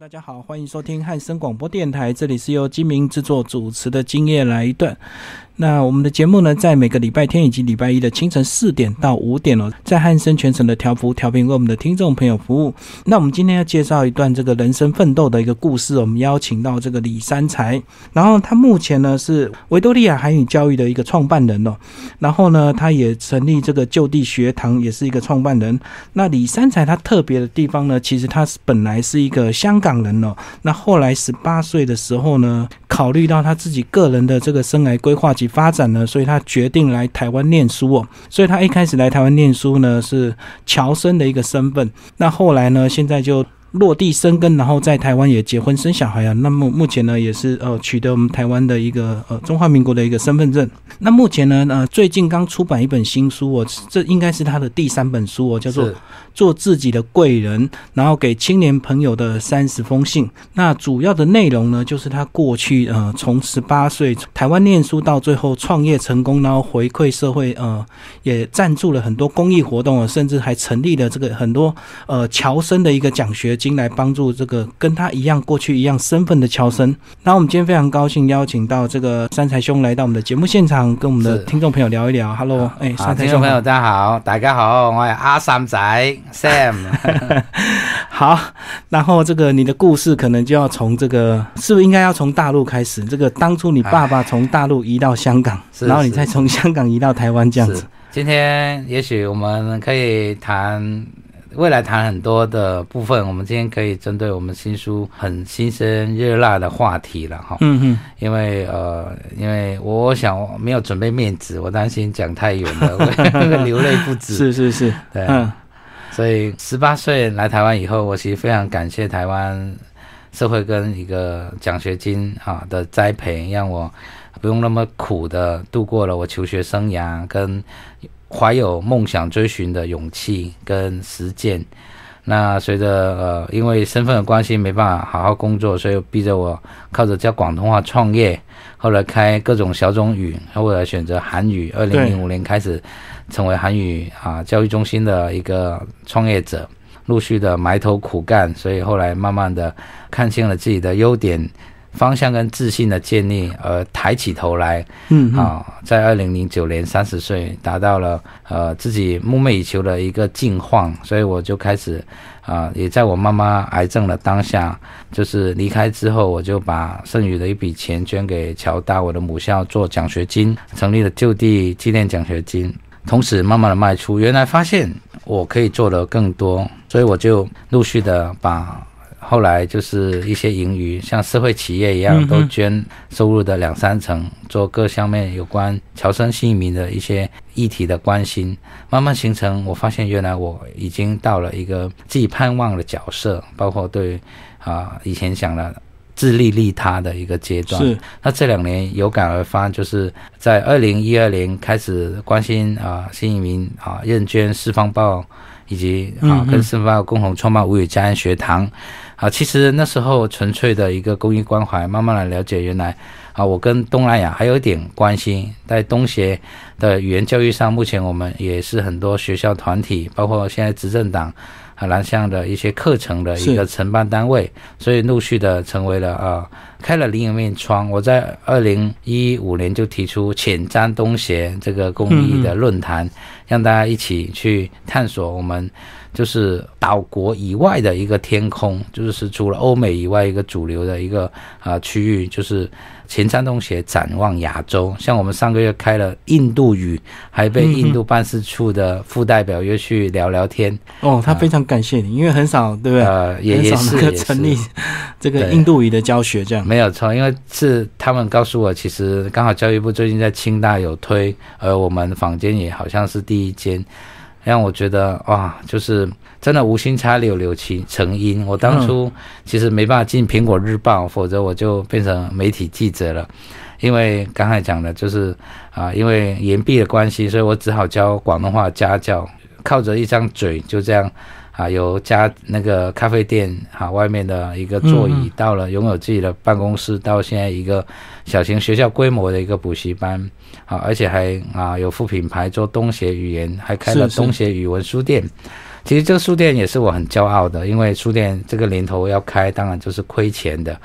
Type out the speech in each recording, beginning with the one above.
大家好，欢迎收听汉声广播电台，这里是由金明制作主持的《今夜来一段》。那我们的节目呢，在每个礼拜天以及礼拜一的清晨四点到五点哦，在汉森全程的调幅调频为我们的听众朋友服务。那我们今天要介绍一段这个人生奋斗的一个故事，我们邀请到这个李三才，然后他目前呢是维多利亚韩语教育的一个创办人哦，然后呢他也成立这个就地学堂，也是一个创办人。那李三才他特别的地方呢，其实他是本来是一个香港人哦，那后来十八岁的时候呢，考虑到他自己个人的这个生涯规划。发展呢，所以他决定来台湾念书哦。所以他一开始来台湾念书呢，是侨生的一个身份。那后来呢，现在就。落地生根，然后在台湾也结婚生小孩啊。那么目前呢，也是呃取得我们台湾的一个呃中华民国的一个身份证。那目前呢，呃最近刚出版一本新书哦，这应该是他的第三本书哦，叫做《做自己的贵人》，然后给青年朋友的三十封信。那主要的内容呢，就是他过去呃从十八岁台湾念书到最后创业成功，然后回馈社会，呃也赞助了很多公益活动啊，甚至还成立了这个很多呃侨生的一个奖学。金来帮助这个跟他一样过去一样身份的乔生。那我们今天非常高兴邀请到这个三才兄来到我们的节目现场，跟我们的听众朋友聊一聊。Hello，哎，三才兄朋友大家好，大家好，我是阿三仔 Sam。好，然后这个你的故事可能就要从这个是不是应该要从大陆开始？这个当初你爸爸从大陆移到香港，然后你再从香港移到台湾这样子。今天也许我们可以谈。未来谈很多的部分，我们今天可以针对我们新书很新鲜热辣的话题了哈。嗯嗯。因为呃，因为我想没有准备面子，我担心讲太远了 会流泪不止。是是是，对。嗯。所以十八岁来台湾以后，我其实非常感谢台湾社会跟一个奖学金啊的栽培，让我不用那么苦的度过了我求学生涯跟。怀有梦想追寻的勇气跟实践，那随着呃，因为身份的关系没办法好好工作，所以逼着我靠着教广东话创业。后来开各种小种语，后来选择韩语。二零零五年开始成为韩语啊教育中心的一个创业者，陆续的埋头苦干，所以后来慢慢的看清了自己的优点。方向跟自信的建立，而抬起头来，嗯啊，在二零零九年三十岁达到了呃自己梦寐以求的一个境况，所以我就开始啊，也在我妈妈癌症的当下，就是离开之后，我就把剩余的一笔钱捐给乔大我的母校做奖学金，成立了就地纪念奖学金，同时慢慢的卖出，原来发现我可以做的更多，所以我就陆续的把。后来就是一些盈余，像社会企业一样，都捐收入的两三成，做各方面有关侨生新移民的一些议题的关心，慢慢形成。我发现原来我已经到了一个自己盼望的角色，包括对啊以前想的自利利他的一个阶段。是。那这两年有感而发，就是在二零一二年开始关心啊新移民啊认捐四方报，以及啊跟四方报共同创办无语家园学堂。啊，其实那时候纯粹的一个公益关怀，慢慢的了解，原来啊，我跟东南亚还有一点关系，在东协的语言教育上，目前我们也是很多学校团体，包括现在执政党啊南向的一些课程的一个承办单位，所以陆续的成为了啊，开了另一面窗。我在二零一五年就提出浅瞻东协这个公益的论坛，让大家一起去探索我们。就是岛国以外的一个天空，就是除了欧美以外一个主流的一个啊区域，就是前山东学展望亚洲。像我们上个月开了印度语，还被印度办事处的副代表约去聊聊天。哦，他非常感谢你，因为很少，对不对？呃，也也是成立 这个印度语的教学这样。没有错，因为是他们告诉我，其实刚好教育部最近在清大有推，而我们坊间也好像是第一间。让我觉得哇，就是真的无心插柳柳其成荫。我当初其实没办法进苹果日报，否则我就变成媒体记者了。因为刚才讲的就是啊，因为岩壁的关系，所以我只好教广东话家教，靠着一张嘴就这样。啊，由家那个咖啡店啊，外面的一个座椅，到了拥有自己的办公室，到现在一个小型学校规模的一个补习班，啊，而且还啊有副品牌做东协语言，还开了东协语文书店，其实这个书店也是我很骄傲的，因为书店这个年头要开，当然就是亏钱的。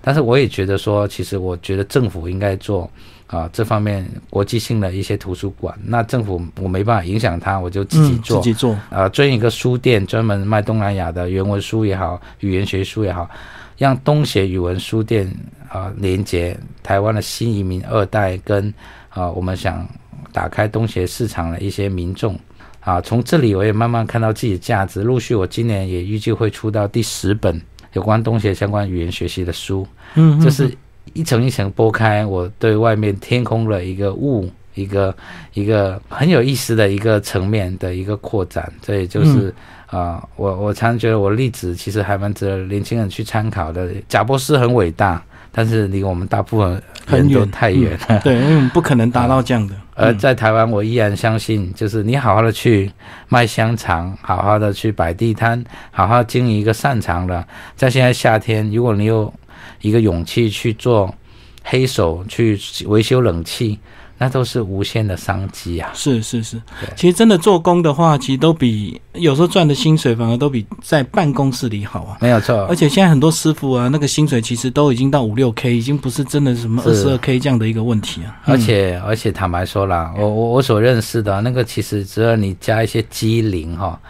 但是我也觉得说，其实我觉得政府应该做啊这方面国际性的一些图书馆。那政府我没办法影响他，我就自己做，自己做啊，专一个书店，专门卖东南亚的原文书也好，语言学书也好，让东协语文书店啊连接台湾的新移民二代跟啊我们想打开东协市场的一些民众啊，从这里我也慢慢看到自己的价值。陆续我今年也预计会出到第十本。有关东协相关语言学习的书，嗯，就是一层一层剥开，我对外面天空的一个雾，一个一个很有意思的一个层面的一个扩展。这也就是啊，我我常觉得我例子其实还蛮值得年轻人去参考的。贾博士很伟大，但是离我们大部分人都太远了。对，因为我们不可能达到这样的。而在台湾，我依然相信，就是你好好的去卖香肠，好好的去摆地摊，好好经营一个擅长的。在现在夏天，如果你有一个勇气去做黑手，去维修冷气。那都是无限的商机啊！是是是，其实真的做工的话，其实都比有时候赚的薪水反而都比在办公室里好啊。没有错，而且现在很多师傅啊，那个薪水其实都已经到五六 K，已经不是真的什么二十二 K 这样的一个问题啊。而且而且坦白说啦，我我我所认识的那个，其实只要你加一些机灵哈，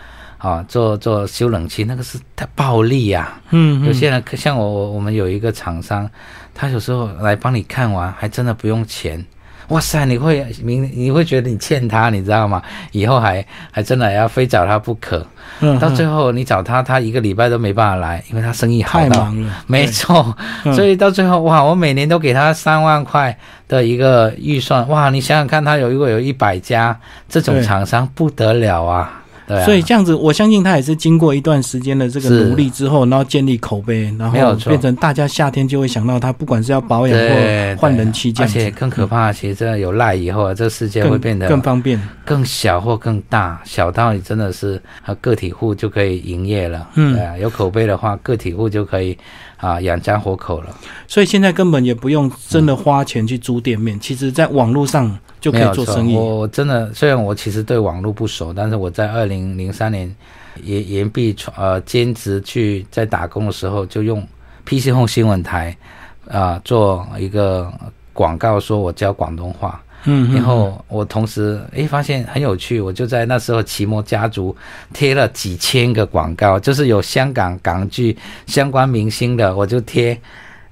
啊，做做修冷气，那个是太暴利呀。嗯，有些人像我，我们有一个厂商，他有时候来帮你看完，还真的不用钱。哇塞，你会明你会觉得你欠他，你知道吗？以后还还真的要非找他不可。嗯，到最后你找他，他一个礼拜都没办法来，因为他生意太忙了。没错，所以到最后哇，我每年都给他三万块的一个预算。哇，你想想看，他有如果有一百家这种厂商，不得了啊！所以这样子，我相信他也是经过一段时间的这个努力之后，然后建立口碑，然后变成大家夏天就会想到他，不管是要保养或换人气，而且更可怕，其实真的有赖以后，这个世界会变得更方便、更小或更大，小到你真的是啊个体户就可以营业了。嗯，对啊，有口碑的话，个体户就可以啊养家活口了。所以现在根本也不用真的花钱去租店面，其实在网络上。就可以做生意。我真的虽然我其实对网络不熟，但是我在二零零三年延延毕呃兼职去在打工的时候，就用 PC Home 新闻台啊做一个广告，说我教广东话。嗯，然后我同时诶发现很有趣，我就在那时候奇摩家族贴了几千个广告，就是有香港港剧相关明星的，我就贴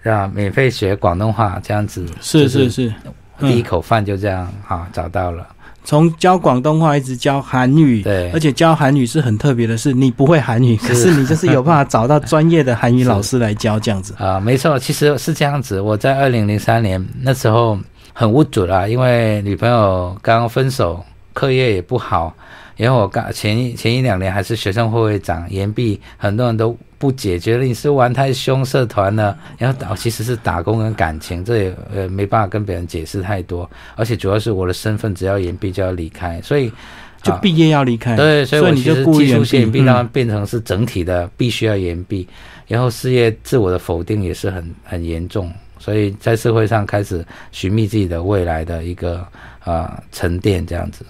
啊免费学广东话这样子。是是是。第一口饭就这样哈找到了，从教广东话一直教韩语，对，而且教韩语是很特别的，是你不会韩语，可是你就是有办法找到专业的韩语老师来教这样子啊，没错，其实是这样子。我在二零零三年那时候很无助啦，因为女朋友刚分手，课业也不好。因为我刚前一前一两年还是学生会会长，延毕很多人都不解，觉得你是玩太凶社团了。然后打其实是打工跟感情，这也呃没办法跟别人解释太多。而且主要是我的身份，只要延毕就要离开，所以就毕业要离开。对，所以我其实技术性延毕让变成是整体的必须要延毕，然后事业自我的否定也是很很严重，所以在社会上开始寻觅自己的未来的一个啊沉淀这样子。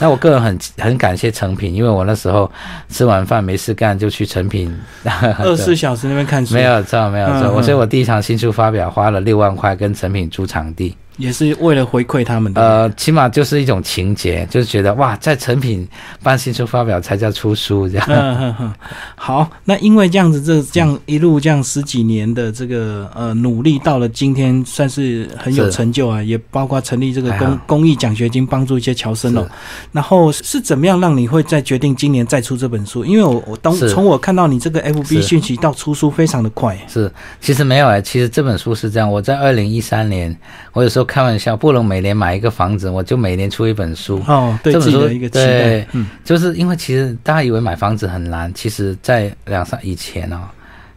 那我个人很很感谢成品，因为我那时候吃完饭没事干就去成品 二十四小时那边看书，没有错，没有错。我所以我第一场新书发表花了六万块跟成品租场地。也是为了回馈他们的，呃，起码就是一种情节，就是觉得哇，在成品办新书发表才叫出书这样。好，那因为这样子，这这样一路这样十几年的这个呃努力，到了今天算是很有成就啊，也包括成立这个公公益奖学金，帮助一些侨生哦。然后是怎么样让你会再决定今年再出这本书？因为我我当从我看到你这个 FB 讯息到出书非常的快。是，其实没有哎，其实这本书是这样，我在二零一三年，我有时候。开玩笑，不能每年买一个房子，我就每年出一本书。哦，对自己的一个期待。嗯，就是因为其实大家以为买房子很难，其实，在两三以前哦，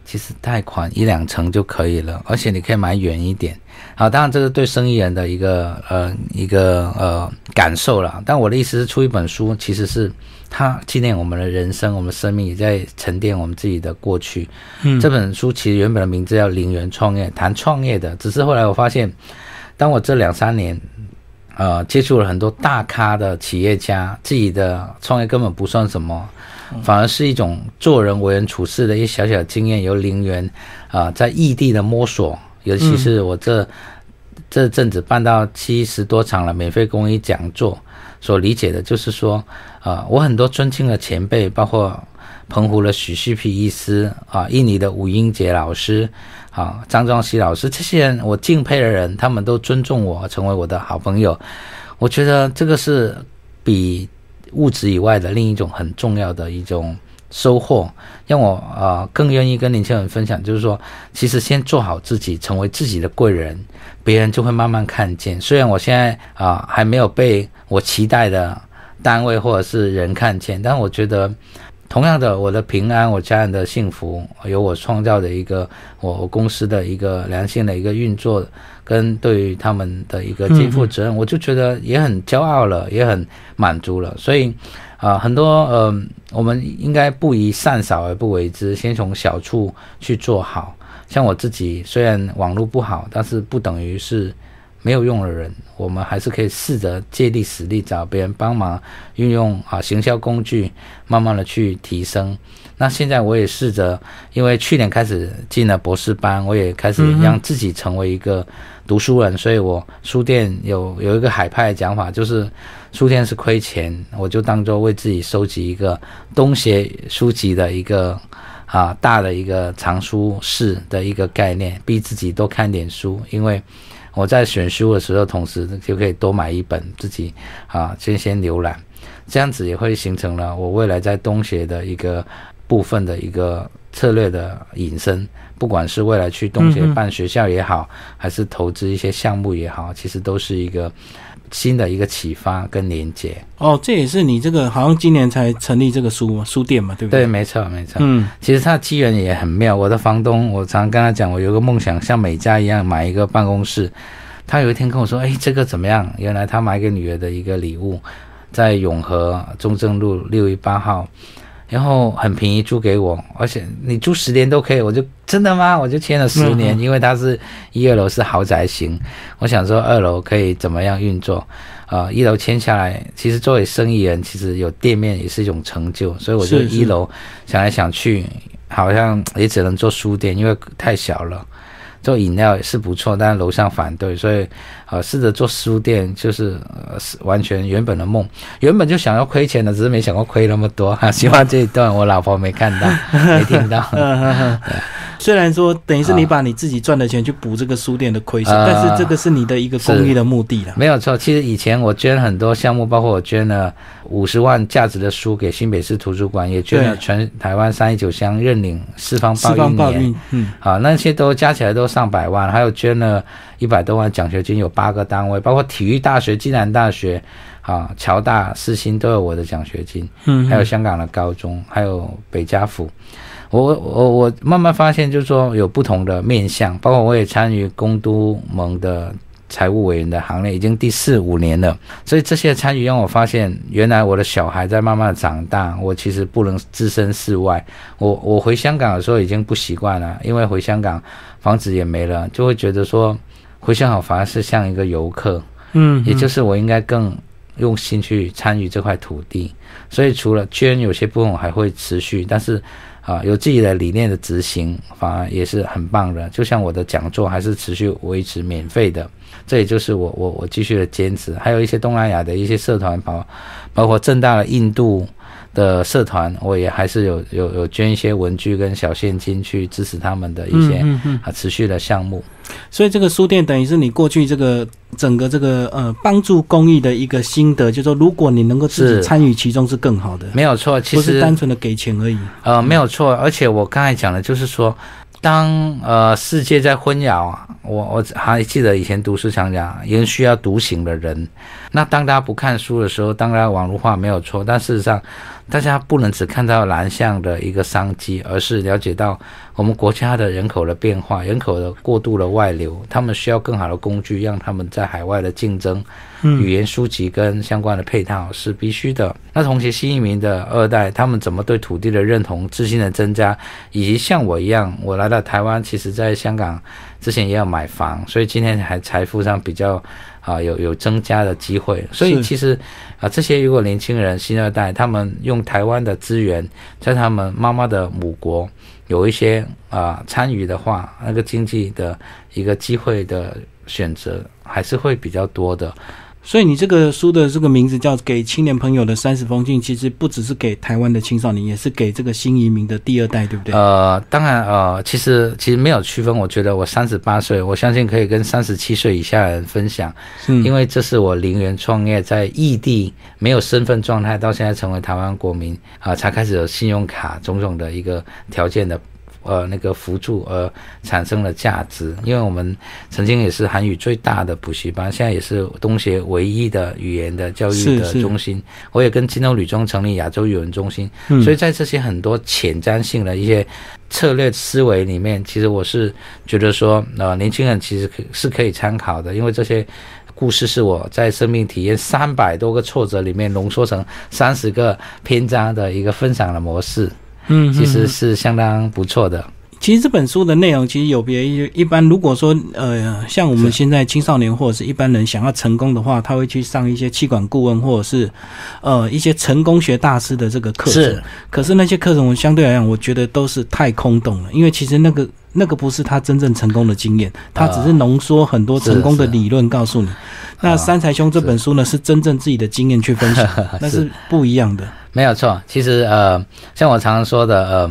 其实贷款一两成就可以了，而且你可以买远一点。好，当然这是对生意人的一个呃一个呃感受了。但我的意思是，出一本书其实是它纪念我们的人生，我们生命也在沉淀我们自己的过去。嗯，这本书其实原本的名字叫《零元创业》，谈创业的。只是后来我发现。当我这两三年，呃，接触了很多大咖的企业家，自己的创业根本不算什么，反而是一种做人为人处事的一些小小经验，由零元啊，在异地的摸索，尤其是我这这阵子办到七十多场了免费公益讲座，所理解的就是说，啊，我很多尊敬的前辈，包括澎湖的许旭皮医师啊，印尼的吴英杰老师。啊，张庄熙老师，这些人我敬佩的人，他们都尊重我，成为我的好朋友。我觉得这个是比物质以外的另一种很重要的一种收获，让我啊更愿意跟年轻人分享。就是说，其实先做好自己，成为自己的贵人，别人就会慢慢看见。虽然我现在啊还没有被我期待的单位或者是人看见，但我觉得。同样的，我的平安，我家人的幸福，有我创造的一个我公司的一个良性的一个运作，跟对于他们的一个肩负责任，我就觉得也很骄傲了，也很满足了。所以，啊，很多呃，我们应该不以善小而不为之，先从小处去做好。像我自己，虽然网络不好，但是不等于是。没有用的人，我们还是可以试着借力使力，找别人帮忙，运用啊行销工具，慢慢的去提升。那现在我也试着，因为去年开始进了博士班，我也开始让自己成为一个读书人，所以我书店有有一个海派的讲法，就是书店是亏钱，我就当做为自己收集一个东协书籍的一个啊大的一个藏书室的一个概念，逼自己多看点书，因为。我在选书的时候，同时就可以多买一本自己啊，先先浏览，这样子也会形成了我未来在东协的一个部分的一个策略的引申。不管是未来去东协办学校也好，还是投资一些项目也好，其实都是一个新的一个启发跟连接。哦，这也是你这个好像今年才成立这个书书店嘛，对不对？对，没错，没错。嗯，其实它机缘也很妙。我的房东，我常跟他讲，我有个梦想，像美家一样买一个办公室。他有一天跟我说：“哎，这个怎么样？原来他买给女儿的一个礼物，在永和中正路六一八号。”然后很便宜租给我，而且你租十年都可以，我就真的吗？我就签了十年，因为它是一二楼是豪宅型，我想说二楼可以怎么样运作，啊，一楼签下来，其实作为生意人，其实有店面也是一种成就，所以我就一楼想来想去，好像也只能做书店，因为太小了。做饮料是不错，但是楼上反对，所以，呃，试着做书店，就是呃，是完全原本的梦，原本就想要亏钱的，只是没想过亏那么多哈。希望这一段我老婆没看到，没听到。虽然说等于是你把你自己赚的钱去补这个书店的亏损，但是这个是你的一个公益的目的了。没有错，其实以前我捐很多项目，包括我捐了五十万价值的书给新北市图书馆，也捐了全台湾三一九乡认领四方报运年，嗯，好，那些都加起来都上百万，还有捐了一百多万奖学金，有八个单位，包括体育大学、暨南大学、啊侨大、四新都有我的奖学金，嗯，还有香港的高中，还有北家府。我我我慢慢发现，就是说有不同的面向，包括我也参与公都盟的财务委员的行列，已经第四五年了。所以这些参与让我发现，原来我的小孩在慢慢长大，我其实不能置身事外。我我回香港的时候已经不习惯了，因为回香港房子也没了，就会觉得说回想好反而是像一个游客。嗯，也就是我应该更用心去参与这块土地。所以除了捐，有些部分我还会持续，但是。啊，有自己的理念的执行，反而也是很棒的。就像我的讲座还是持续维持免费的，这也就是我我我继续的坚持。还有一些东南亚的一些社团，包包括正大的印度。的社团，我也还是有有有捐一些文具跟小现金去支持他们的一些啊持续的项目。所以这个书店等于是你过去这个整个这个呃帮助公益的一个心得，就是说如果你能够自己参与其中是更好的。没有错，其实不是单纯的给钱而已。呃，没有错，而且我刚才讲的就是说。当呃世界在混淆啊，我我还记得以前读书常讲，人需要独行的人。那当大家不看书的时候，当然网络化没有错，但事实上，大家不能只看到蓝象的一个商机，而是了解到我们国家的人口的变化，人口的过度的外流，他们需要更好的工具，让他们在海外的竞争。语言书籍跟相关的配套是必须的。那同时，新移民的二代，他们怎么对土地的认同、自信的增加，以及像我一样，我来到台湾，其实在香港之前也要买房，所以今天还财富上比较啊有有 增加的机会。所以其实啊，这些如果年轻人新二代他们用台湾的资源，在他们妈妈的母国有一些啊参与的话，那个经济的一个机会的选择还是会比较多的。所以你这个书的这个名字叫《给青年朋友的三十封信》，其实不只是给台湾的青少年，也是给这个新移民的第二代，对不对？呃，当然，呃，其实其实没有区分。我觉得我三十八岁，我相信可以跟三十七岁以下的人分享，因为这是我零元创业，在异地没有身份状态，到现在成为台湾国民啊，才开始有信用卡种种的一个条件的。呃，那个辅助而产生了价值，因为我们曾经也是韩语最大的补习班，现在也是东协唯一的语言的教育的中心。我也跟金州旅中成立亚洲语文中心，所以在这些很多前瞻性的一些策略思维里面，其实我是觉得说，呃，年轻人其实可是可以参考的，因为这些故事是我在生命体验三百多个挫折里面浓缩成三十个篇章的一个分享的模式。嗯，其实是相当不错的。其实这本书的内容其实有别于一般，如果说呃，像我们现在青少年或者是一般人想要成功的话，他会去上一些气管顾问或者是呃一些成功学大师的这个课程。是，可是那些课程我相对来讲，我觉得都是太空洞了，因为其实那个那个不是他真正成功的经验，他只是浓缩很多成功的理论告诉你。那三才兄这本书呢，是真正自己的经验去分享，那是不一样的。没有错，其实呃，像我常常说的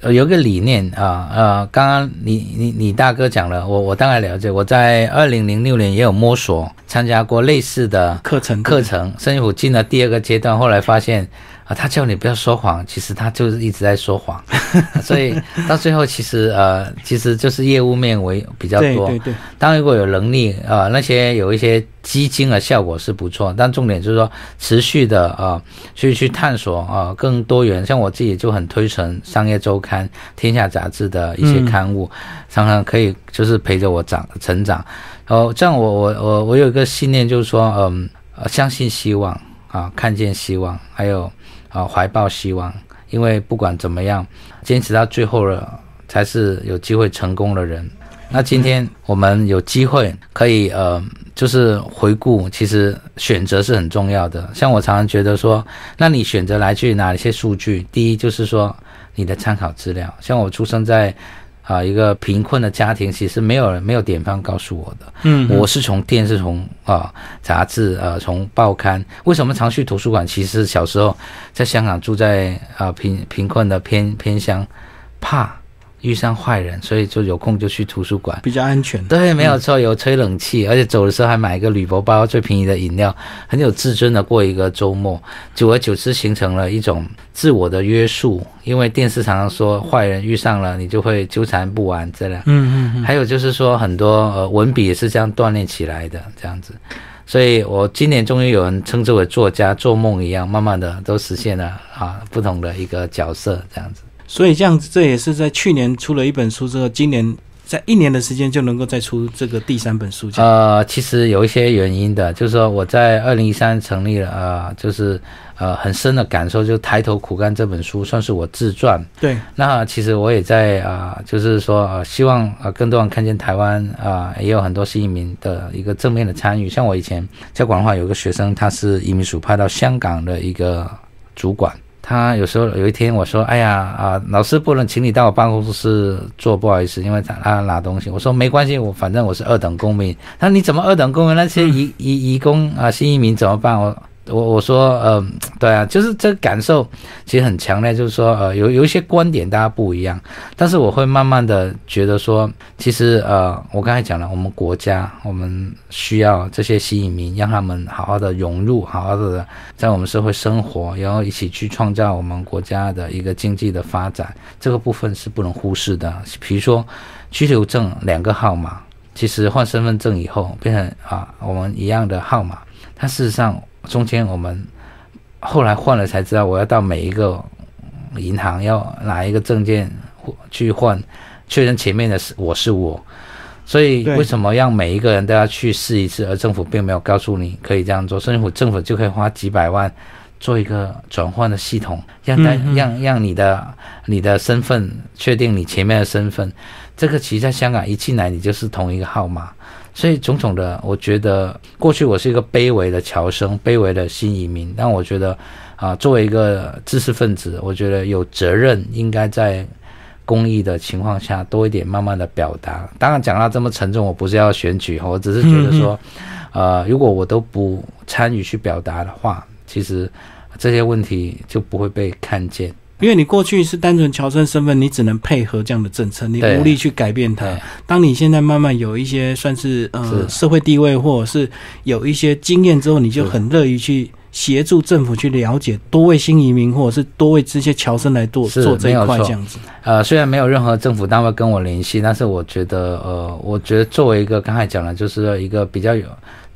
呃，有个理念啊呃，刚刚你你你大哥讲了，我我大概了解。我在二零零六年也有摸索参加过类似的课程课程，甚至我进了第二个阶段，后来发现。啊，他叫你不要说谎，其实他就是一直在说谎，所以到最后其实呃，其实就是业务面为比较多。对对对。当如果有能力啊，那些有一些基金的效果是不错，但重点就是说持续的啊，去去探索啊，更多元。像我自己就很推崇《商业周刊》《天下杂志》的一些刊物，常常可以就是陪着我长成长。哦，这样我我我我有一个信念，就是说嗯，相信希望啊，看见希望，还有。啊，怀抱希望，因为不管怎么样，坚持到最后了，才是有机会成功的人。那今天我们有机会可以呃，就是回顾，其实选择是很重要的。像我常常觉得说，那你选择来自于哪一些数据？第一就是说你的参考资料，像我出生在。啊，一个贫困的家庭，其实没有人没有典范告诉我的。嗯，我是从电视、从啊杂志、呃从报刊。为什么常去图书馆？其实小时候在香港住在啊贫贫困的偏偏乡，怕。遇上坏人，所以就有空就去图书馆，比较安全。对，没有错，有吹冷气，而且走的时候还买一个铝箔包，最便宜的饮料，很有自尊的过一个周末。久而久之，形成了一种自我的约束。因为电视常常说，坏人遇上了你就会纠缠不完，这样。嗯嗯。还有就是说，很多呃文笔也是这样锻炼起来的，这样子。所以我今年终于有人称之为作家，做梦一样，慢慢的都实现了啊，不同的一个角色，这样子。所以这样子，这也是在去年出了一本书之后，今年在一年的时间就能够再出这个第三本书。呃，其实有一些原因的，就是说我在二零一三成立了，呃，就是呃很深的感受，就抬头苦干这本书算是我自传。对。那其实我也在啊，就是说希望啊更多人看见台湾啊，也有很多是移民的一个正面的参与。像我以前在广东话有个学生，他是移民署派到香港的一个主管。他有时候有一天我说：“哎呀啊，老师不能请你到我办公室坐，不好意思，因为他他拿东西。”我说：“没关系，我反正我是二等公民。”他说：“你怎么二等公民？那些移移移工啊，新移民怎么办？”我。我我说，嗯，对啊，就是这个感受其实很强烈，就是说，呃，有有一些观点大家不一样，但是我会慢慢的觉得说，其实，呃，我刚才讲了，我们国家我们需要这些新移民，让他们好好的融入，好好的在我们社会生活，然后一起去创造我们国家的一个经济的发展，这个部分是不能忽视的。比如说，居留证两个号码，其实换身份证以后变成啊，我们一样的号码，它事实上。中间我们后来换了才知道，我要到每一个银行要拿一个证件去换，确认前面的是我是我。所以为什么让每一个人都要去试一次？而政府并没有告诉你可以这样做，甚至乎政府就可以花几百万做一个转换的系统，让大让让你的你的身份确定你前面的身份，这个其实在香港一进来你就是同一个号码，所以种种的，我觉得过去我是一个卑微的侨生，卑微的新移民，但我觉得啊，作为一个知识分子，我觉得有责任应该在公益的情况下多一点慢慢的表达。当然讲到这么沉重，我不是要选举，我只是觉得说，呃，如果我都不参与去表达的话。其实这些问题就不会被看见，因为你过去是单纯侨生身份，你只能配合这样的政策，你无力去改变它。当你现在慢慢有一些算是呃社会地位，或者是有一些经验之后，你就很乐于去协助政府去了解多位新移民，或者是多位这些侨生来做做这一块这样子。呃，虽然没有任何政府单位跟我联系，但是我觉得呃，我觉得作为一个刚才讲的，就是一个比较有。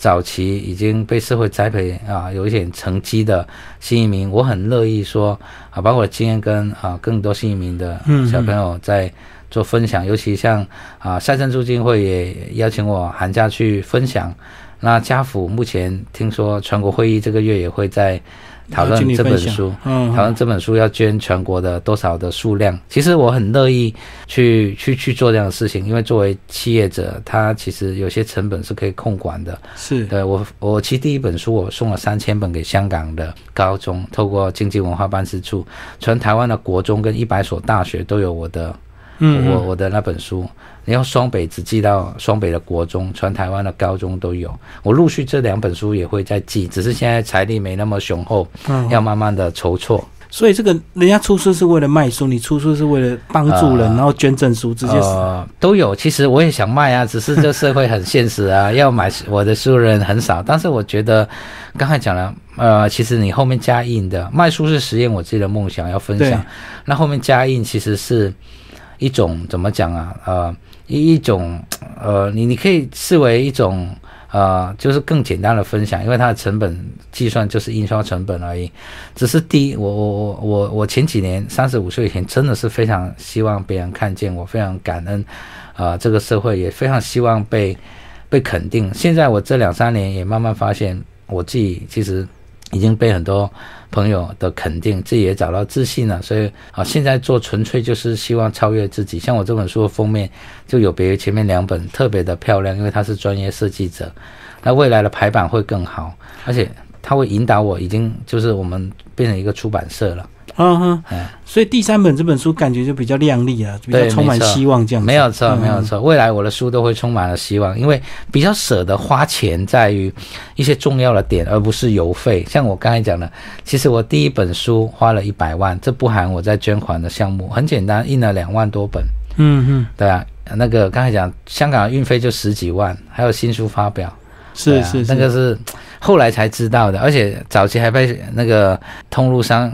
早期已经被社会栽培啊，有一点成绩的新移民，我很乐意说啊，把我的经验跟啊更多新移民的小朋友在做分享，尤其像啊赛政促进会也邀请我寒假去分享。那家府目前听说全国会议这个月也会在。讨论这本书，讨论这本书要捐全国的多少的数量？其实我很乐意去去去做这样的事情，因为作为企业者，他其实有些成本是可以控管的。是对我，我其实第一本书我送了三千本给香港的高中，透过经济文化办事处，全台湾的国中跟一百所大学都有我的。我我的那本书，你要双北只寄到双北的国中，全台湾的高中都有。我陆续这两本书也会再寄，只是现在财力没那么雄厚，要慢慢的筹措。所以这个人家出书是为了卖书，你出书是为了帮助人，然后捐赠书，直接都有。其实我也想卖啊，只是这社会很现实啊，要买我的书人很少。但是我觉得刚才讲了，呃，其实你后面加印的卖书是实现我自己的梦想，要分享。那后面加印其实是。一种怎么讲啊？呃，一一种呃，你你可以视为一种呃，就是更简单的分享，因为它的成本计算就是印刷成本而已。只是第一，我我我我我前几年三十五岁以前，真的是非常希望别人看见我，非常感恩啊，这个社会也非常希望被被肯定。现在我这两三年也慢慢发现，我自己其实已经被很多。朋友的肯定，自己也找到自信了，所以啊，现在做纯粹就是希望超越自己。像我这本书的封面就有别于前面两本特别的漂亮，因为他是专业设计者，那未来的排版会更好，而且他会引导我，已经就是我们变成一个出版社了。嗯哼，所以第三本这本书感觉就比较亮丽啊，比较充满希望这样。没有错，没有错，未来我的书都会充满了希望，因为比较舍得花钱在于一些重要的点，而不是邮费。像我刚才讲的，其实我第一本书花了一百万，这不含我在捐款的项目，很简单，印了两万多本。嗯哼，对啊，那个刚才讲香港运费就十几万，还有新书发表，是是，那个是后来才知道的，而且早期还被那个通路商。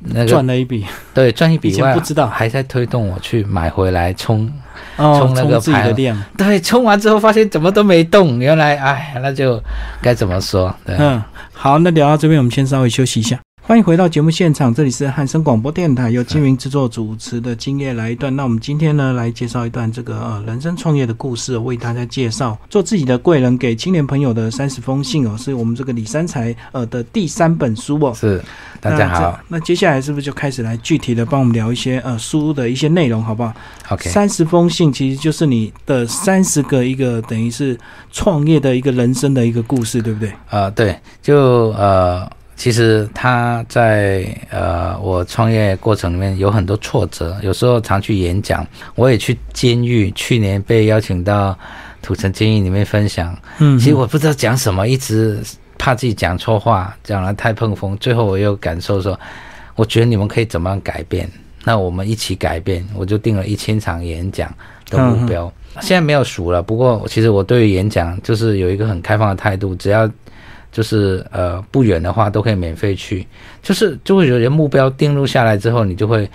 那个赚了一笔，对，赚一笔外，不知道还在推动我去买回来充，充那个牌的量。对，充完之后发现怎么都没动，原来，哎，那就该怎么说？对，嗯，好，那聊到这边，我们先稍微休息一下。欢迎回到节目现场，这里是汉声广播电台，由金明制作主持的《今夜来一段》。那我们今天呢，来介绍一段这个呃人生创业的故事，为大家介绍做自己的贵人给青年朋友的三十封信哦，是我们这个李三才呃的第三本书哦。是，大家好。那接下来是不是就开始来具体的帮我们聊一些呃书的一些内容，好不好？OK。三十封信其实就是你的三十个一个等于是创业的一个人生的一个故事，对不对？呃，对，就呃。其实他在呃，我创业过程里面有很多挫折，有时候常去演讲，我也去监狱。去年被邀请到土城监狱里面分享，嗯，其实我不知道讲什么，一直怕自己讲错话，讲了太碰风。最后我又感受说，我觉得你们可以怎么样改变？那我们一起改变。我就定了一千场演讲的目标，现在没有数了。不过其实我对于演讲就是有一个很开放的态度，只要。就是呃不远的话都可以免费去，就是就会有些目标定录下来之后，你就会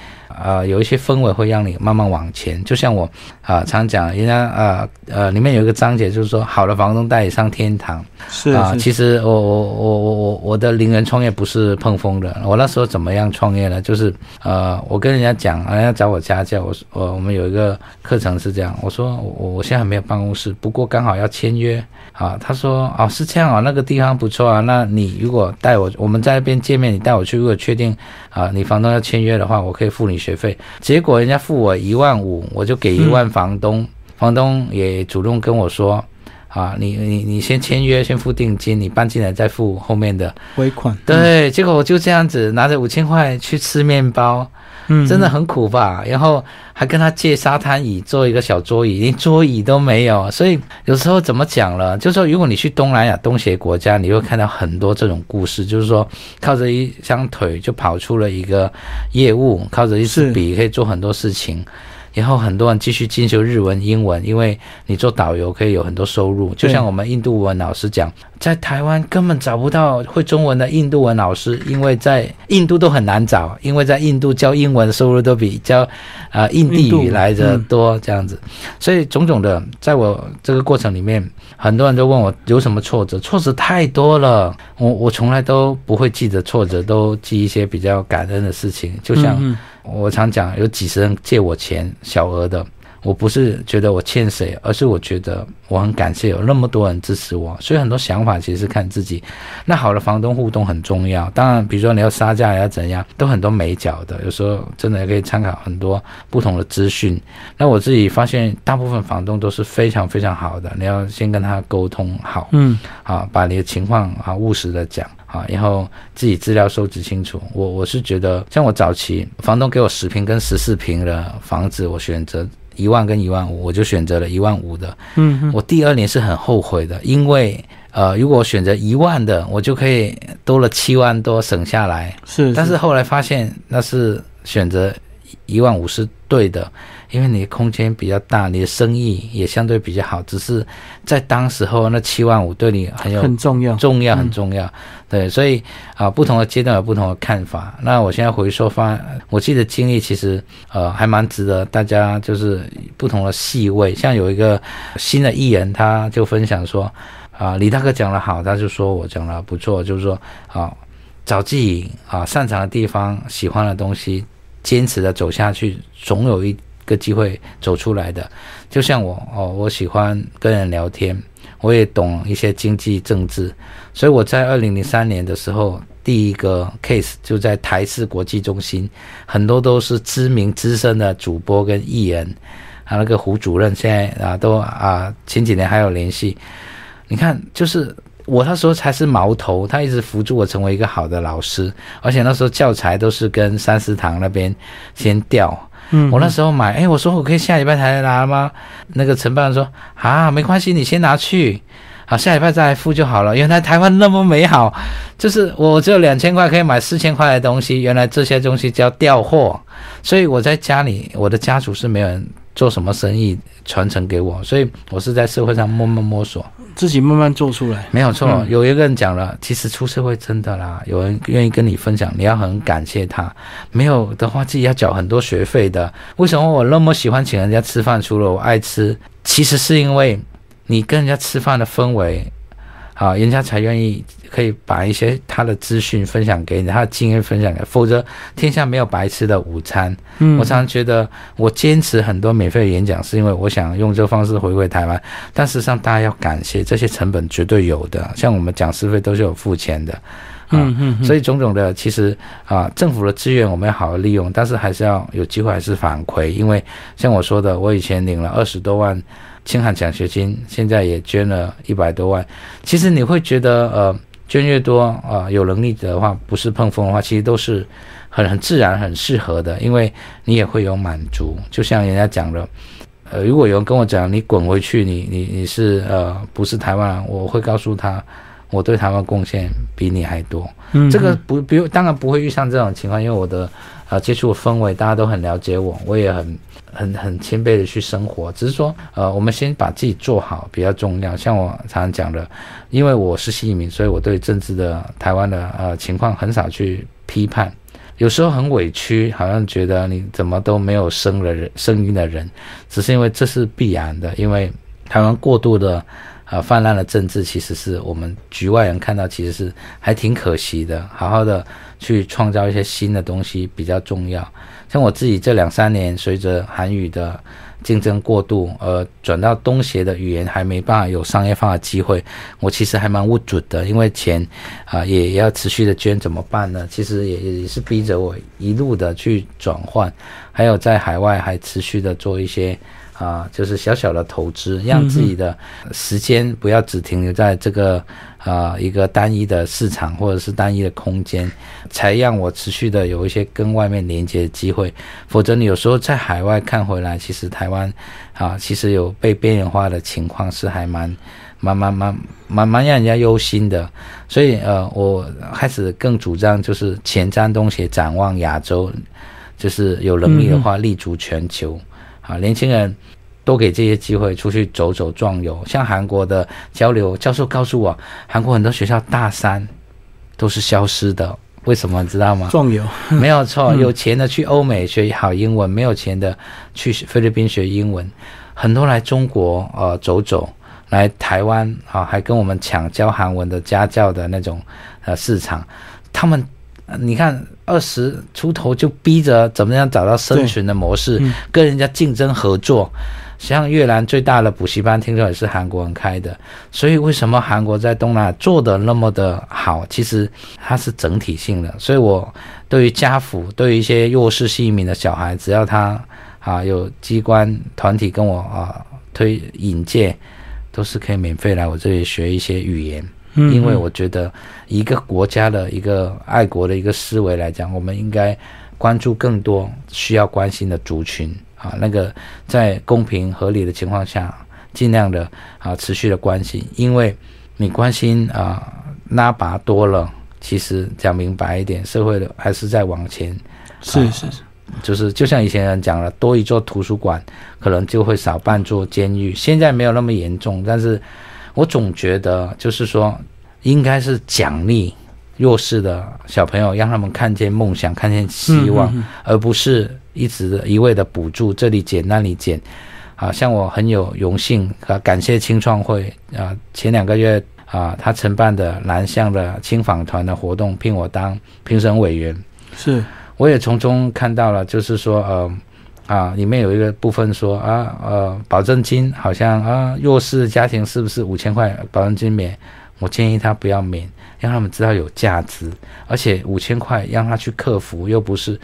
呃有一些氛围会让你慢慢往前。就像我啊常讲，人家呃呃里面有一个章节就是说，好的房东带你上天堂。是啊，其实我我我我我我的零元创业不是碰风的。我那时候怎么样创业呢？就是呃我跟人家讲，人家找我家教，我说我我们有一个课程是这样，我说我我现在还没有办公室，不过刚好要签约啊。他说哦是这样啊，那个地方不错啊，那你如果带我我们在那边见面，你带我去，如果确定啊你房东要签约的话，我可以付你学费。结果人家付我一万五，我就给一万房东，房东也主动跟我说。啊，你你你先签约，先付定金，你搬进来再付后面的尾款。对，结果我就这样子拿着五千块去吃面包，嗯，真的很苦吧？然后还跟他借沙滩椅做一个小桌椅，连桌椅都没有。所以有时候怎么讲了？就是说如果你去东南亚东协国家，你会看到很多这种故事，就是说靠着一双腿就跑出了一个业务，靠着一支笔可以做很多事情。然后很多人继续进修日文、英文，因为你做导游可以有很多收入。就像我们印度文老师讲，在台湾根本找不到会中文的印度文老师，因为在印度都很难找，因为在印度教英文的收入都比教啊印地语来的多，这样子。所以种种的，在我这个过程里面，很多人都问我有什么挫折，挫折太多了。我我从来都不会记得挫折，都记一些比较感恩的事情，就像。我常讲，有几十人借我钱，小额的，我不是觉得我欠谁，而是我觉得我很感谢有那么多人支持我。所以很多想法其实是看自己。那好的房东互动很重要，当然，比如说你要杀价要怎样，都很多美角的。有时候真的可以参考很多不同的资讯。那我自己发现，大部分房东都是非常非常好的。你要先跟他沟通好，嗯，好，把你的情况啊务实的讲。啊，然后自己资料收集清楚。我我是觉得，像我早期房东给我十平跟十四平的房子，我选择一万跟一万五，我就选择了一万五的。嗯，我第二年是很后悔的，因为呃，如果我选择一万的，我就可以多了七万多省下来。是，但是后来发现那是选择一万五是对的。因为你的空间比较大，你的生意也相对比较好，只是在当时候那七万五对你很有很重要，重要很重要。对，所以啊，不同的阶段有不同的看法。那我现在回说发，我记得经历其实呃还蛮值得大家就是不同的细味。像有一个新的艺人，他就分享说啊，李大哥讲的好，他就说我讲的不错，就是说啊，找自己啊擅长的地方、喜欢的东西，坚持的走下去，总有一。个机会走出来的，就像我哦，我喜欢跟人聊天，我也懂一些经济政治，所以我在二零零三年的时候，第一个 case 就在台视国际中心，很多都是知名资深的主播跟艺人，啊，那个胡主任现在啊都啊前几年还有联系，你看，就是我那时候才是毛头，他一直辅助我成为一个好的老师，而且那时候教材都是跟三思堂那边先调。嗯，我那时候买，哎，我说我可以下礼拜才来拿吗？那个承办人说啊，没关系，你先拿去，好，下礼拜再来付就好了。原来台湾那么美好，就是我只有两千块可以买四千块的东西，原来这些东西叫调货，所以我在家里，我的家族是没有人做什么生意传承给我，所以我是在社会上慢慢摸索。自己慢慢做出来，没有错。有一个人讲了，其实出社会真的啦，有人愿意跟你分享，你要很感谢他。没有的话，自己要缴很多学费的。为什么我那么喜欢请人家吃饭？除了我爱吃，其实是因为你跟人家吃饭的氛围。好，人家才愿意可以把一些他的资讯分享给你，他的经验分享给，否则天下没有白吃的午餐。嗯，我常常觉得我坚持很多免费的演讲，是因为我想用这个方式回馈台湾。但事实上，大家要感谢这些成本绝对有的，像我们讲师费都是有付钱的。嗯嗯，所以种种的，其实啊，政府的资源我们要好好利用，但是还是要有机会还是反馈，因为像我说的，我以前领了二十多万。清寒奖学金现在也捐了一百多万，其实你会觉得，呃，捐越多啊，有能力的话，不是碰风的话，其实都是很很自然、很适合的，因为你也会有满足。就像人家讲的，呃，如果有人跟我讲你滚回去，你你你是呃不是台湾人，我会告诉他，我对台湾贡献比你还多。嗯，这个不不用，当然不会遇上这种情况，因为我的呃接触的氛围大家都很了解我，我也很。很很谦卑的去生活，只是说，呃，我们先把自己做好比较重要。像我常常讲的，因为我是新移民，所以我对政治的台湾的呃情况很少去批判。有时候很委屈，好像觉得你怎么都没有生了人声音的人，只是因为这是必然的，因为台湾过度的。呃，泛滥的政治其实是我们局外人看到，其实是还挺可惜的。好好的去创造一些新的东西比较重要。像我自己这两三年，随着韩语的竞争过度，呃，转到东协的语言还没办法有商业化的机会，我其实还蛮无助的，因为钱啊也要持续的捐，怎么办呢？其实也也是逼着我一路的去转换，还有在海外还持续的做一些。啊，就是小小的投资，让自己的时间不要只停留在这个啊一个单一的市场或者是单一的空间，才让我持续的有一些跟外面连接的机会。否则，你有时候在海外看回来，其实台湾啊，其实有被边缘化的情况是还蛮蛮蛮蛮蛮蛮让人家忧心的。所以，呃，我开始更主张就是前瞻东西，展望亚洲，就是有能力的话立足全球。啊，年轻人多给这些机会出去走走壮游。像韩国的交流教授告诉我，韩国很多学校大三都是消失的，为什么你知道吗？壮游 没有错，有钱的去欧美学好英文，没有钱的去菲律宾学英文。很多来中国呃走走，来台湾啊，还跟我们抢教韩文的家教的那种呃市场，他们。你看，二十出头就逼着怎么样找到生存的模式，跟人家竞争合作。像越南最大的补习班，听说也是韩国人开的。所以为什么韩国在东南亚做的那么的好？其实它是整体性的。所以我对于家父，对于一些弱势幸民的小孩，只要他啊有机关团体跟我啊推引荐，都是可以免费来我这里学一些语言。因为我觉得，一个国家的一个爱国的一个思维来讲，我们应该关注更多需要关心的族群啊。那个在公平合理的情况下，尽量的啊持续的关心。因为你关心啊拉拔多了，其实讲明白一点，社会的还是在往前。是是是，就是就像以前人讲了，多一座图书馆，可能就会少半座监狱。现在没有那么严重，但是。我总觉得，就是说，应该是奖励弱势的小朋友，让他们看见梦想，看见希望，而不是一直一味的补助，这里减那里减。啊，像我很有荣幸啊，感谢青创会啊，前两个月啊，他承办的南向的青访团的活动，聘我当评审委员。是，我也从中看到了，就是说，呃。啊，里面有一个部分说啊，呃，保证金好像啊，弱势家庭是不是五千块保证金免？我建议他不要免，让他们知道有价值，而且五千块让他去克服，又不是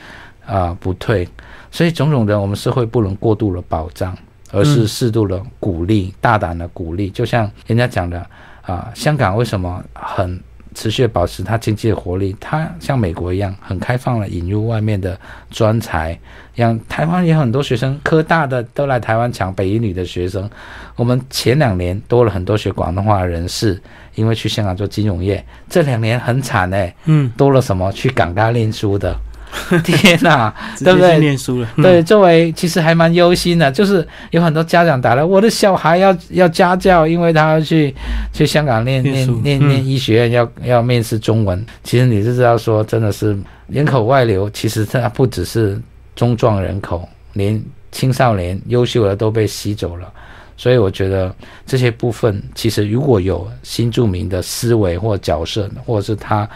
啊不退，所以种种的，我们社会不能过度的保障，而是适度的鼓励，大胆的鼓励，就像人家讲的啊，香港为什么很？持续保持它经济的活力，它像美国一样很开放了，引入外面的专才，像台湾也有很多学生，科大的都来台湾抢北一女的学生。我们前两年多了很多学广东话的人士，因为去香港做金融业，这两年很惨哎，嗯，多了什么去港大念书的。天哪，对不对？念书了，对，作为其实还蛮忧心的，就是有很多家长打来，我的小孩要要家教，因为他要去去香港念念念念医学院，要要面试中文。其实你是知道说，真的是人口外流，其实它不只是中壮人口，连青少年优秀的都被吸走了。所以我觉得这些部分，其实如果有新著名的思维或角色，或者是他。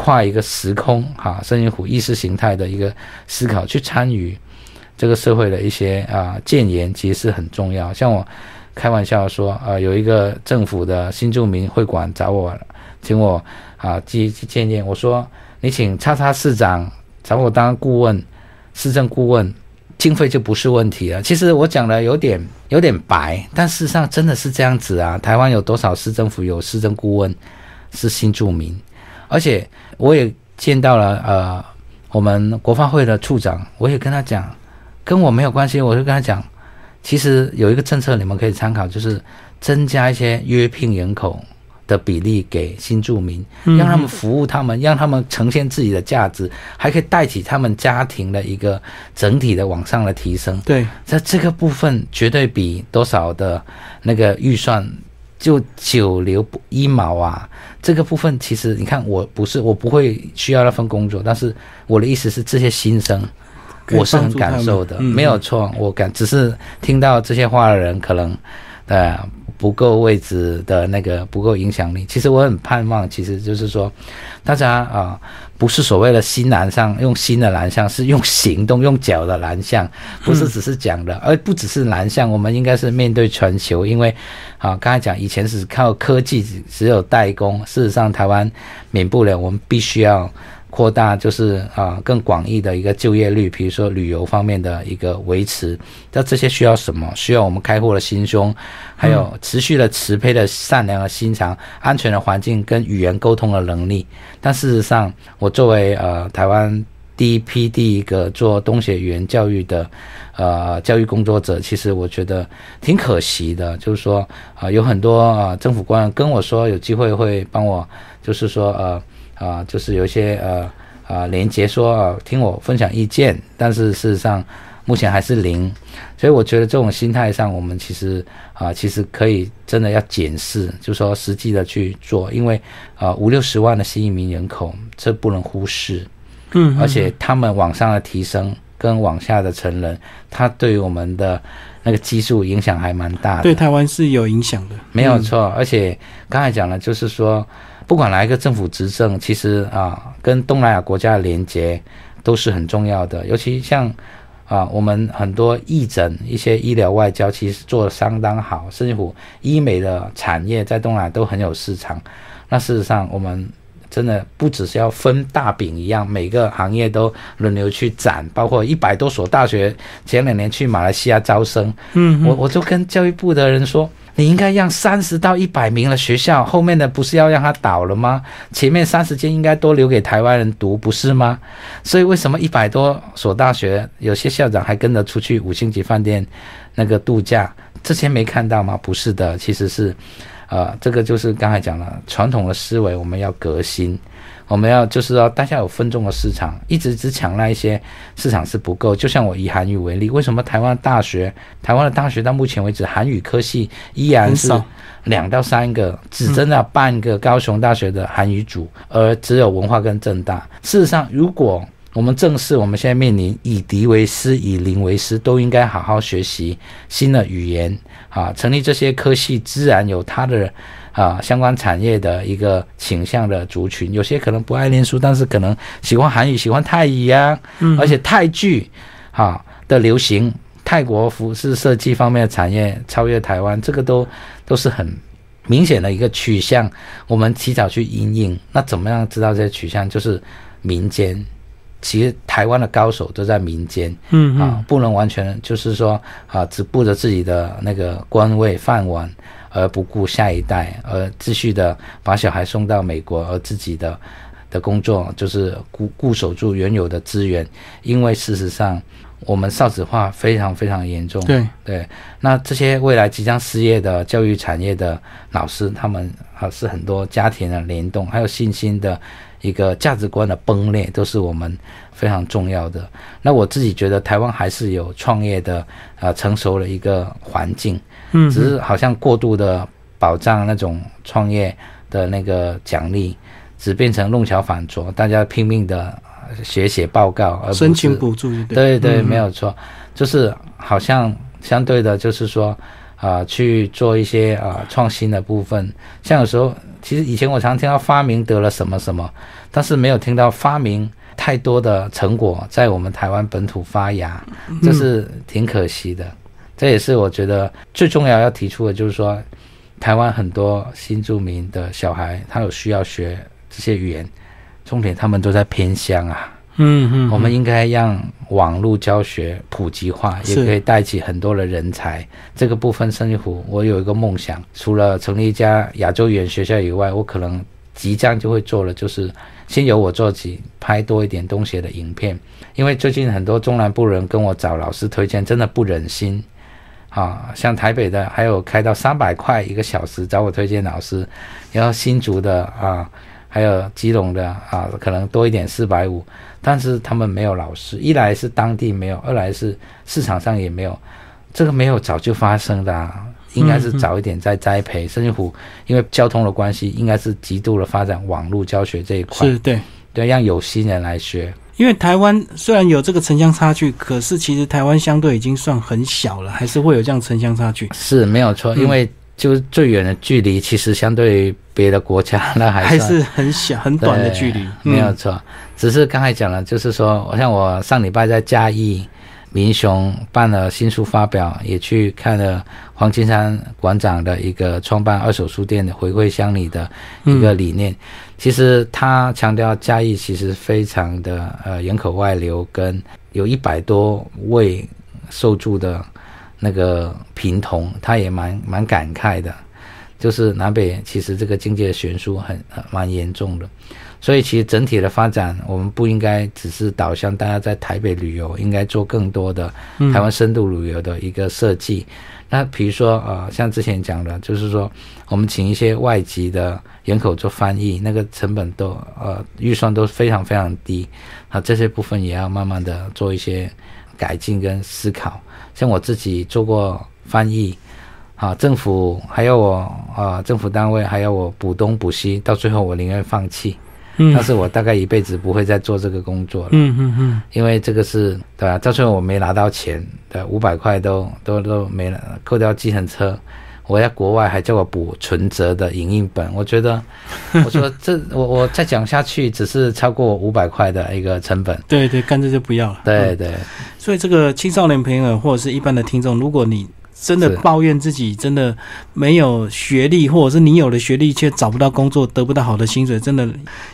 跨一个时空，哈，声音虎意识形态的一个思考，去参与这个社会的一些啊建言，其实是很重要。像我开玩笑说，啊，有一个政府的新住民会馆找我，请我啊去去建言。我说，你请叉叉市长找我当顾问，市政顾问，经费就不是问题了。其实我讲的有点有点白，但事实上真的是这样子啊。台湾有多少市政府有市政顾问是新住民？而且我也见到了，呃，我们国发会的处长，我也跟他讲，跟我没有关系，我就跟他讲，其实有一个政策你们可以参考，就是增加一些约聘人口的比例给新住民，让他们服务他们，让他们呈现自己的价值，还可以带起他们家庭的一个整体的往上的提升。对，在这个部分绝对比多少的那个预算。就九牛一毛啊，这个部分其实你看，我不是我不会需要那份工作，但是我的意思是这些新生，我是很感受的，没有错，我感只是听到这些话的人可能，呃。不够位置的那个不够影响力，其实我很盼望，其实就是说，大家啊，不是所谓的新南向，用新的南向，是用行动、用脚的南向，不是只是讲的，而不只是南向，我们应该是面对全球，因为啊，刚才讲以前是靠科技，只有代工，事实上台湾免不了，我们必须要。扩大就是啊，更广义的一个就业率，比如说旅游方面的一个维持，那这些需要什么？需要我们开阔的心胸，还有持续的慈悲的善良的心肠，安全的环境跟语言沟通的能力。但事实上，我作为呃台湾第一批第一个做东协语言教育的呃教育工作者，其实我觉得挺可惜的，就是说啊，有很多啊政府官员跟我说有机会会帮我，就是说呃。啊，就是有一些呃啊连接说啊，听我分享意见，但是事实上目前还是零，所以我觉得这种心态上，我们其实啊，其实可以真的要检视，就说实际的去做，因为啊五六十万的新移民人口，这不能忽视，嗯，而且他们往上的提升跟往下的成人，他对于我们的那个基数影响还蛮大的，对台湾是有影响的，没有错，而且刚才讲了，就是说。不管哪一个政府执政，其实啊，跟东南亚国家的连接都是很重要的。尤其像啊，我们很多义诊、一些医疗外交，其实做的相当好。甚至乎医美的产业在东南亚都很有市场。那事实上，我们真的不只是要分大饼一样，每个行业都轮流去展。包括一百多所大学前两年去马来西亚招生，嗯，我我就跟教育部的人说。你应该让三十到一百名的学校，后面的不是要让它倒了吗？前面三十间应该多留给台湾人读，不是吗？所以为什么一百多所大学，有些校长还跟着出去五星级饭店那个度假？之前没看到吗？不是的，其实是，呃，这个就是刚才讲了，传统的思维我们要革新。我们要就是说，大家有分众的市场，一直只抢那一些市场是不够。就像我以韩语为例，为什么台湾大学、台湾的大学到目前为止，韩语科系依然是两到三个，只增了半个高雄大学的韩语组，而只有文化跟正大。事实上，如果我们正视我们现在面临以敌为师、以邻为师，都应该好好学习新的语言啊，成立这些科系，自然有它的。啊，相关产业的一个倾向的族群，有些可能不爱念书，但是可能喜欢韩语、喜欢泰语呀。嗯，而且泰剧，啊的流行，泰国服饰设计方面的产业超越台湾，这个都都是很明显的一个取向。我们提早去应应，那怎么样知道这些取向？就是民间，其实台湾的高手都在民间。嗯啊，不能完全就是说啊，只顾着自己的那个官位饭碗。而不顾下一代，而继续的把小孩送到美国，而自己的的工作就是固固守住原有的资源，因为事实上我们少子化非常非常严重。对对，那这些未来即将失业的教育产业的老师，他们啊是很多家庭的联动，还有信心的一个价值观的崩裂，都是我们非常重要的。那我自己觉得台湾还是有创业的啊成熟的一个环境。嗯，只是好像过度的保障那种创业的那个奖励，只变成弄巧反拙，大家拼命的写写报告，而申请补助。对对，没有错，就是好像相对的，就是说啊，去做一些啊创新的部分。像有时候，其实以前我常听到发明得了什么什么，但是没有听到发明太多的成果在我们台湾本土发芽，这是挺可惜的。这也是我觉得最重要要提出的，就是说，台湾很多新住民的小孩，他有需要学这些语言，重点他们都在偏乡啊。嗯嗯，我们应该让网络教学普及化，也可以带起很多的人才。这个部分，甚至乎我有一个梦想，除了成立一家亚洲语言学校以外，我可能即将就会做了，就是先由我做起，拍多一点东西的影片。因为最近很多中南部人跟我找老师推荐，真的不忍心。啊，像台北的还有开到三百块一个小时找我推荐老师，然后新竹的啊，还有基隆的啊，可能多一点四百五，但是他们没有老师，一来是当地没有，二来是市场上也没有，这个没有早就发生的，应该是早一点在栽培。甚至乎因为交通的关系，应该是极度的发展网络教学这一块，是对对，让有心人来学。因为台湾虽然有这个城乡差距，可是其实台湾相对已经算很小了，还是会有这样城乡差距。是没有错，因为就是最远的距离，其实相对于别的国家，那 还还是很小很短的距离，没有错。只是刚才讲了，就是说，像我上礼拜在嘉义。民雄办了新书发表，也去看了黄金山馆长的一个创办二手书店的回馈乡里的一个理念。其实他强调嘉义其实非常的呃人口外流，跟有一百多位受助的那个平同，他也蛮蛮感慨的。就是南北其实这个经济悬殊很蛮严重的。所以，其实整体的发展，我们不应该只是导向大家在台北旅游，应该做更多的台湾深度旅游的一个设计。那比如说，呃，像之前讲的，就是说，我们请一些外籍的人口做翻译，那个成本都呃预算都非常非常低。啊，这些部分也要慢慢的做一些改进跟思考。像我自己做过翻译，啊，政府还要我啊，政府单位还要我补东补西，到最后我宁愿放弃。但是我大概一辈子不会再做这个工作了。嗯嗯嗯，因为这个是对吧？到最后我没拿到钱，对，五百块都都都没了，扣掉计程车，我在国外还叫我补存折的影印本。我觉得，我说这我我再讲下去，只是超过五百块的一个成本。对对，干脆就不要了。对对，所以这个青少年朋友或者是一般的听众，如果你。真的抱怨自己真的没有学历，或者是你有了学历却找不到工作，得不到好的薪水。真的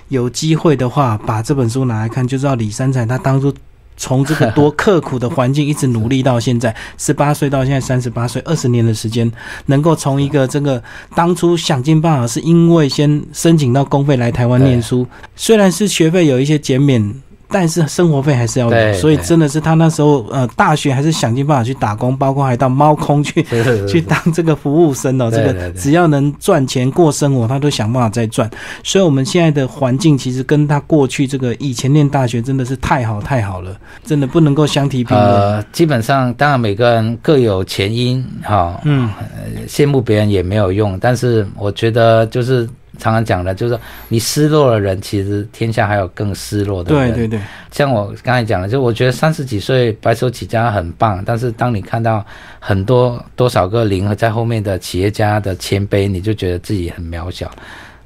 有机会的话，把这本书拿来看，就知道李三彩他当初从这个多刻苦的环境一直努力到现在，十八岁到现在三十八岁，二十年的时间，能够从一个这个当初想尽办法，是因为先申请到公费来台湾念书，虽然是学费有一些减免。但是生活费还是要有，所以真的是他那时候呃大学还是想尽办法去打工，包括还到猫空去 去当这个服务生哦。这个只要能赚钱过生活，他都想办法再赚。所以我们现在的环境其实跟他过去这个以前念大学真的是太好太好了，真的不能够相提并论。呃，基本上当然每个人各有前因哈，嗯，羡慕别人也没有用。但是我觉得就是。常常讲的，就是说你失落的人，其实天下还有更失落的人。对对对，像我刚才讲的，就我觉得三十几岁白手起家很棒，但是当你看到很多多少个零和在后面的企业家的谦卑，你就觉得自己很渺小。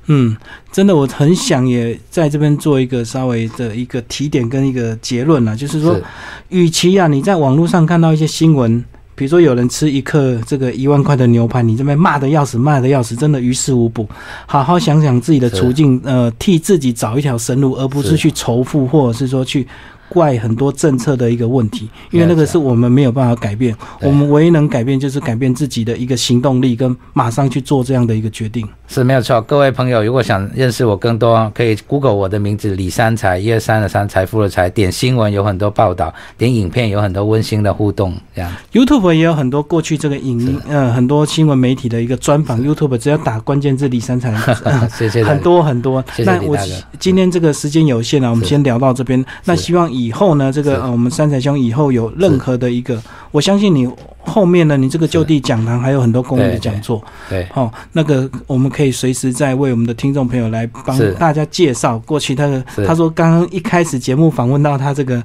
嗯，真的，我很想也在这边做一个稍微的一个提点跟一个结论了，就是说，与其啊你在网络上看到一些新闻。比如说有人吃一克这个一万块的牛排，你这边骂的要死，骂的要死，真的于事无补。好好想想自己的处境，呃，替自己找一条生路，而不是去仇富，或者是说去。怪很多政策的一个问题，因为那个是我们没有办法改变，我们唯一能改变就是改变自己的一个行动力，跟马上去做这样的一个决定。是没有错，各位朋友，如果想认识我更多，可以 Google 我的名字李三财，一二三的三财富的财，点新闻有很多报道，点影片有很多温馨的互动，这样。YouTube 也有很多过去这个影呃很多新闻媒体的一个专访，YouTube 只要打关键字李三财，谢谢很多很多。那我今天这个时间有限了，我们先聊到这边。那希望以后呢，这个呃，我们三彩兄以后有任何的一个，我相信你后面呢，你这个就地讲堂还有很多公益的讲座，对，好，那个我们可以随时在为我们的听众朋友来帮大家介绍过去他的。他说刚刚一开始节目访问到他这个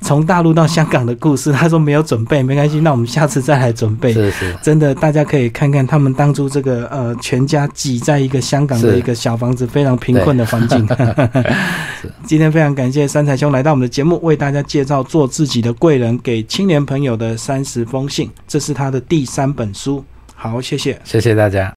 从大陆到香港的故事，他说没有准备，没关系，那我们下次再来准备。是是，真的，大家可以看看他们当初这个呃全家挤在一个香港的一个小房子，非常贫困的环境。今天非常感谢三彩兄来到我们的节目，为大家介绍做自己的贵人给青年朋友的三十封信，这是他的第三本书。好，谢谢，谢谢大家。